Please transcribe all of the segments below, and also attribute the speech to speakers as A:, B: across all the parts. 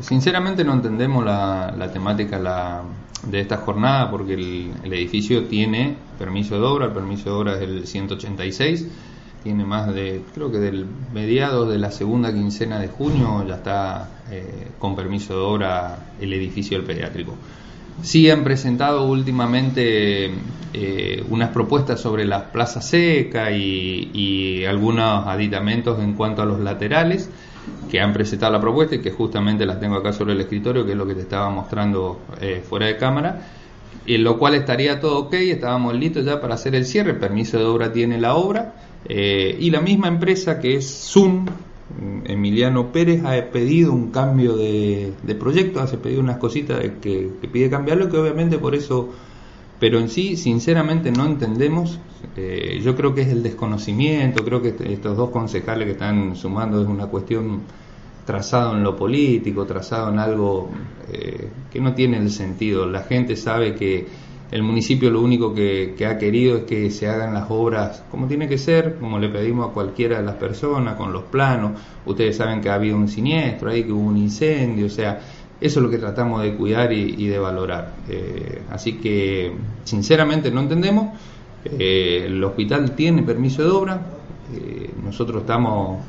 A: Sinceramente no entendemos la, temática de esta jornada porque el, edificio tiene permiso de obra, el permiso de obra es el 186, tiene más de, creo que del mediados de la segunda quincena de junio ya está eh, con permiso de obra el edificio del pediátrico. Sí han presentado últimamente eh, unas propuestas sobre las plazas secas y, y algunos aditamentos en cuanto a los laterales que han presentado la propuesta y que justamente las tengo acá sobre el escritorio, que es lo que te estaba mostrando eh, fuera de cámara, en lo cual estaría todo ok, estábamos listos ya para hacer el cierre, permiso de obra tiene la obra, eh, y la misma empresa que es Zoom, Emiliano Pérez, ha pedido un cambio de, proyecto, ha pedido unas cositas que, que pide cambiarlo, que obviamente por eso pero en sí, sinceramente, no entendemos. Eh, yo creo que es el desconocimiento, creo que estos dos concejales que están sumando es una cuestión trazado en lo político, trazado en algo eh, que no tiene el sentido. La gente sabe que el municipio lo único que, que, ha querido es que se hagan las obras como tiene que ser, como le pedimos a cualquiera de las personas, con los planos. Ustedes saben que ha habido un siniestro ahí, que hubo un incendio, o sea, eso es lo que tratamos de cuidar y, de valorar. Eh, así que, sinceramente, no entendemos. Eh, el hospital tiene permiso de obra. Eh, nosotros estamos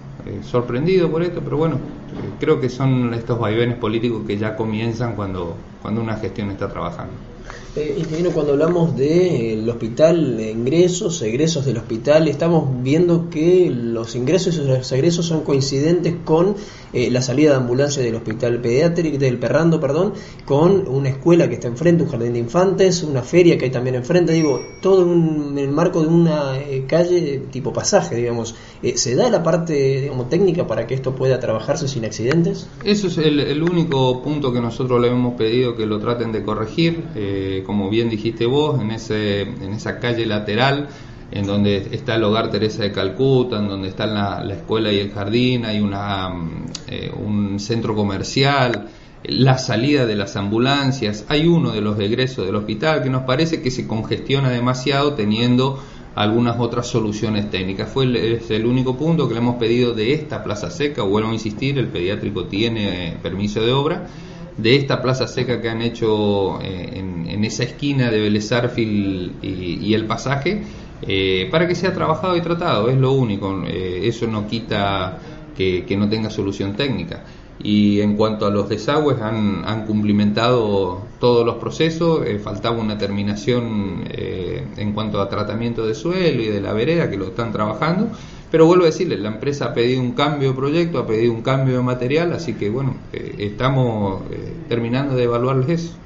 A: sorprendidos por esto, pero bueno, creo que son estos vaivenes políticos que ya comienzan cuando, cuando una gestión está trabajando.
B: Eh, cuando hablamos del hospital, de ingresos, egresos del hospital, estamos viendo que los ingresos y los egresos son coincidentes con eh, la salida de ambulancia del hospital pediátrico, del Perrando, perdón, con una escuela que está enfrente, un jardín de infantes, una feria que hay también enfrente, digo, todo en el marco de una eh, calle tipo pasaje, digamos. Eh, ¿Se da la parte digamos, técnica para que esto pueda trabajarse sin accidentes?
A: Eso es el, el único punto que nosotros le hemos pedido que lo traten de corregir. Eh, como bien dijiste vos, en, ese, en esa calle lateral, en donde está el hogar Teresa de Calcuta, en donde está la, escuela y el jardín, hay una, mm, eh, un centro comercial, la salida de las ambulancias, hay uno de los egresos del hospital que nos parece que se congestiona demasiado teniendo algunas otras soluciones técnicas. Fue es el único punto que le hemos pedido de esta plaza seca, vuelvo a insistir, el pediátrico tiene permiso de obra de esta plaza seca que han hecho eh, en, esa esquina de Vélez y, el pasaje, eh, para que sea trabajado y tratado, es lo único, eh, eso no quita que, no tenga solución técnica. Y en cuanto a los desagües, han, han cumplimentado todos los procesos, faltaba una terminación en cuanto a tratamiento de suelo y de la vereda, que lo están trabajando, pero vuelvo a decirle, la empresa ha pedido un cambio de proyecto, ha pedido un cambio de material, así que bueno, eh, estamos eh, terminando de evaluarles eso.